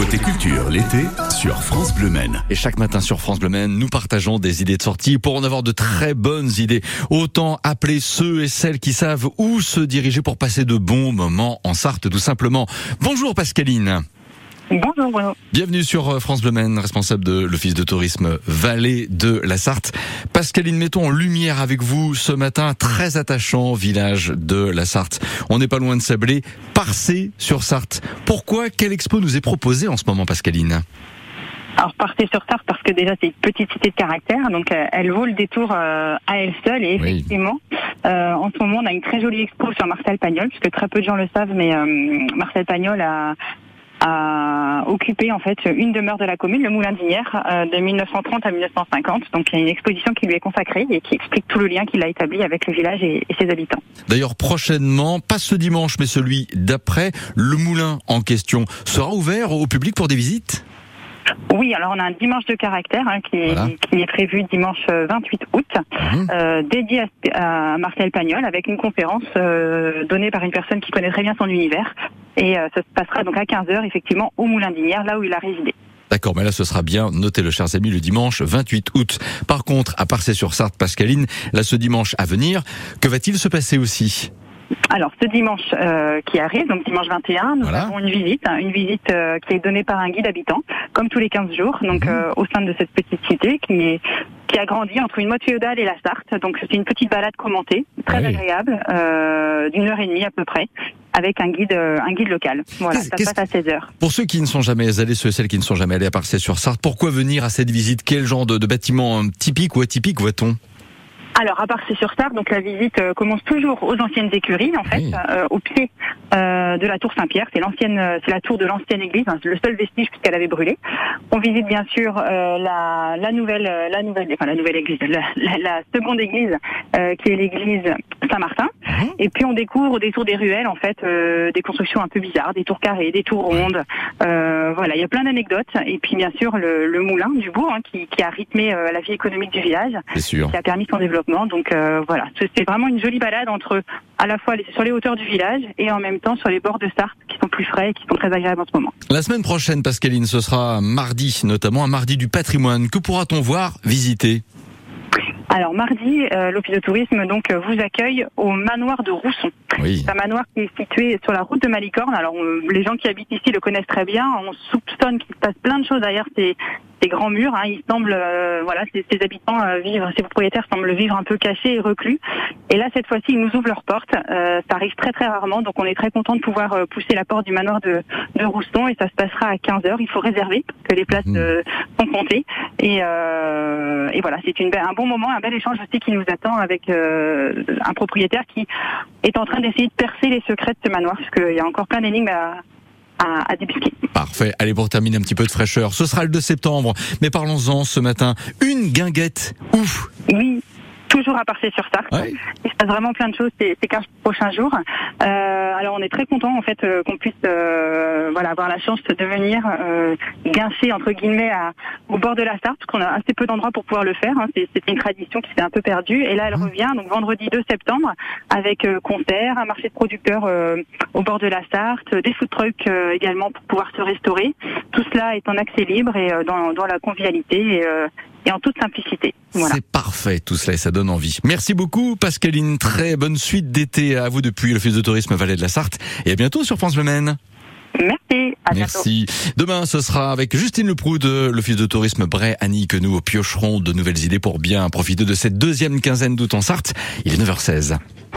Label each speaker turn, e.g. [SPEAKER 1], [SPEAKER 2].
[SPEAKER 1] Côté culture, l'été, sur France Bleu Maine.
[SPEAKER 2] Et chaque matin sur France Bleu Maine, nous partageons des idées de sortie pour en avoir de très bonnes idées. Autant appeler ceux et celles qui savent où se diriger pour passer de bons moments en Sarthe, tout simplement. Bonjour Pascaline.
[SPEAKER 3] Bonjour Bruno.
[SPEAKER 2] Bienvenue sur euh, France Bleu Maine, responsable de l'Office de tourisme Vallée de la Sarthe. Pascaline, mettons en lumière avec vous ce matin très attachant village de la Sarthe. On n'est pas loin de Sablé, Parcé sur Sarthe. Pourquoi Quelle expo nous est proposée en ce moment, Pascaline?
[SPEAKER 3] Alors partez sur Sarthe parce que déjà c'est une petite cité de caractère, donc euh, elle vaut le détour euh, à elle seule et
[SPEAKER 2] Oui.
[SPEAKER 3] effectivement euh, en ce moment on a une très jolie expo sur Marcel Pagnol, puisque très peu de gens le savent, mais euh, Marcel Pagnol a a occupé en fait une demeure de la commune, le Moulin d'Inière, euh, de 1930 à 1950. Donc il y a une exposition qui lui est consacrée et qui explique tout le lien qu'il a établi avec le village et, et ses habitants.
[SPEAKER 2] D'ailleurs, prochainement, pas ce dimanche, mais celui d'après, le moulin en question sera ouvert au public pour des visites?
[SPEAKER 3] Oui, alors on a un dimanche de caractère hein, qui, est,
[SPEAKER 2] Voilà.
[SPEAKER 3] qui est prévu dimanche euh, 28 août,
[SPEAKER 2] Mhm.
[SPEAKER 3] euh, dédié à, à Marcel Pagnol avec une conférence euh, donnée par une personne qui connaît très bien son univers. Et euh, ça se passera donc à 15h effectivement au Moulin d'Inière, là où il a résidé.
[SPEAKER 2] D'accord, mais là ce sera bien, notez-le chers amis, le dimanche 28 août. Par contre, à Parcé sur Sarthe, Pascaline, là ce dimanche à venir, que va-t-il se passer aussi?
[SPEAKER 3] Alors ce dimanche euh, qui arrive, donc dimanche 21, nous
[SPEAKER 2] Voilà.
[SPEAKER 3] avons une visite, hein, une visite euh, qui est donnée par un guide habitant, comme tous les 15 jours, donc
[SPEAKER 2] Mhm.
[SPEAKER 3] euh, au sein de cette petite cité qui est qui a grandi entre une mode féodale et la Sarthe. Donc c'est une petite balade commentée, très
[SPEAKER 2] Ah oui.
[SPEAKER 3] agréable, euh, d'une heure et demie à peu près, avec un guide euh, un guide local. Voilà, ça passe à 16 heures.
[SPEAKER 2] Pour ceux qui ne sont jamais allés, ceux et celles qui ne sont jamais allés à Parcé sur Sarthe, pourquoi venir à cette visite? Quel genre de, de bâtiment typique ou atypique voit-on?
[SPEAKER 3] Alors, à part c'est sur Sarthe, donc la visite euh, commence toujours aux anciennes écuries, en fait,
[SPEAKER 2] Oui.
[SPEAKER 3] euh, au pied euh, de la tour Saint-Pierre. C'est l'ancienne, euh, c'est la tour de l'ancienne église, hein, le seul vestige puisqu'elle avait brûlé. On visite bien sûr euh, la, la nouvelle, euh, la nouvelle, enfin la nouvelle église, la, la- la seconde église euh, qui est l'église Saint-Martin. Et puis on découvre au détour des ruelles, en fait, euh, des constructions un peu bizarres, des tours carrées, des tours rondes. Euh, voilà, il y a plein d'anecdotes. Et puis bien sûr le, le moulin du bourg hein, qui, qui a rythmé euh, la vie économique du village
[SPEAKER 2] sûr.
[SPEAKER 3] qui a permis son développement. Donc euh, voilà, c'est vraiment une jolie balade entre à la fois sur les hauteurs du village et en même temps sur les bords de Sarthe qui sont plus frais et qui sont très agréables en ce moment.
[SPEAKER 2] La semaine prochaine, Pascaline, ce sera mardi, notamment un mardi du patrimoine. Que pourra-t-on voir, visiter?
[SPEAKER 3] Alors mardi, euh, l'Office de tourisme donc euh, vous accueille au manoir de Rousson.
[SPEAKER 2] Oui.
[SPEAKER 3] C'est un manoir qui est situé sur la route de Malicorne. Alors on- les gens qui habitent ici le connaissent très bien. On soupçonne qu'il se passe plein de choses derrière ces, ces grands murs. Hein. Ils semblent, euh, voilà, ces, ces habitants euh, vivent, ces propriétaires semblent vivre un peu cachés et reclus. Et là cette fois-ci, ils nous ouvrent leurs portes. Euh, ça arrive très très rarement, donc on est très content de pouvoir euh, pousser la porte du manoir de, de Rousson et ça se passera à 15 h Il faut réserver parce que les places
[SPEAKER 2] Mhm.
[SPEAKER 3] euh, sont comptées. Et, euh, et voilà, c'est une un bon moment, un bel échange aussi qui nous attend avec euh, un propriétaire qui est en train d'essayer de percer les secrets de ce manoir, parce qu'il y a encore plein d'énigmes à, à, à.
[SPEAKER 2] Parfait. Allez, pour terminer un petit peu de fraîcheur, ce sera le 2 septembre. Mais parlons-en ce matin. Une guinguette. Ouf.
[SPEAKER 3] Oui, à partir sur Sarthe.
[SPEAKER 2] Ouais.
[SPEAKER 3] Il se passe vraiment plein de choses ces, ces 15 prochains jours. Euh, alors on est très content en fait euh, qu'on puisse euh, voilà avoir la chance de venir euh, guincer entre guillemets à, au bord de la Sarthe, parce qu'on a assez peu d'endroits pour pouvoir le faire. hein. C'est- C'était une tradition qui s'est un peu perdue et là elle
[SPEAKER 2] Mhm.
[SPEAKER 3] revient donc vendredi 2 septembre avec euh, concert, un marché de producteurs euh, au bord de la Sarthe, des food trucks euh, également pour pouvoir se restaurer. Tout cela est en accès libre et euh, dans, dans la convivialité et, euh, et en toute simplicité. Voilà.
[SPEAKER 2] C'est parfait tout cela et ça donne envie. Merci beaucoup Pascaline. Très bonne suite d'été à vous depuis l'Office de tourisme Vallée de la Sarthe. Et à bientôt sur France Le Maine.
[SPEAKER 3] Merci. À bientôt.
[SPEAKER 2] Merci. Demain, ce sera avec Justine Leproux de l'Office de tourisme Bray Annie que nous piocherons de nouvelles idées pour bien profiter de cette deuxième quinzaine d'août en Sarthe. Il est 9h16.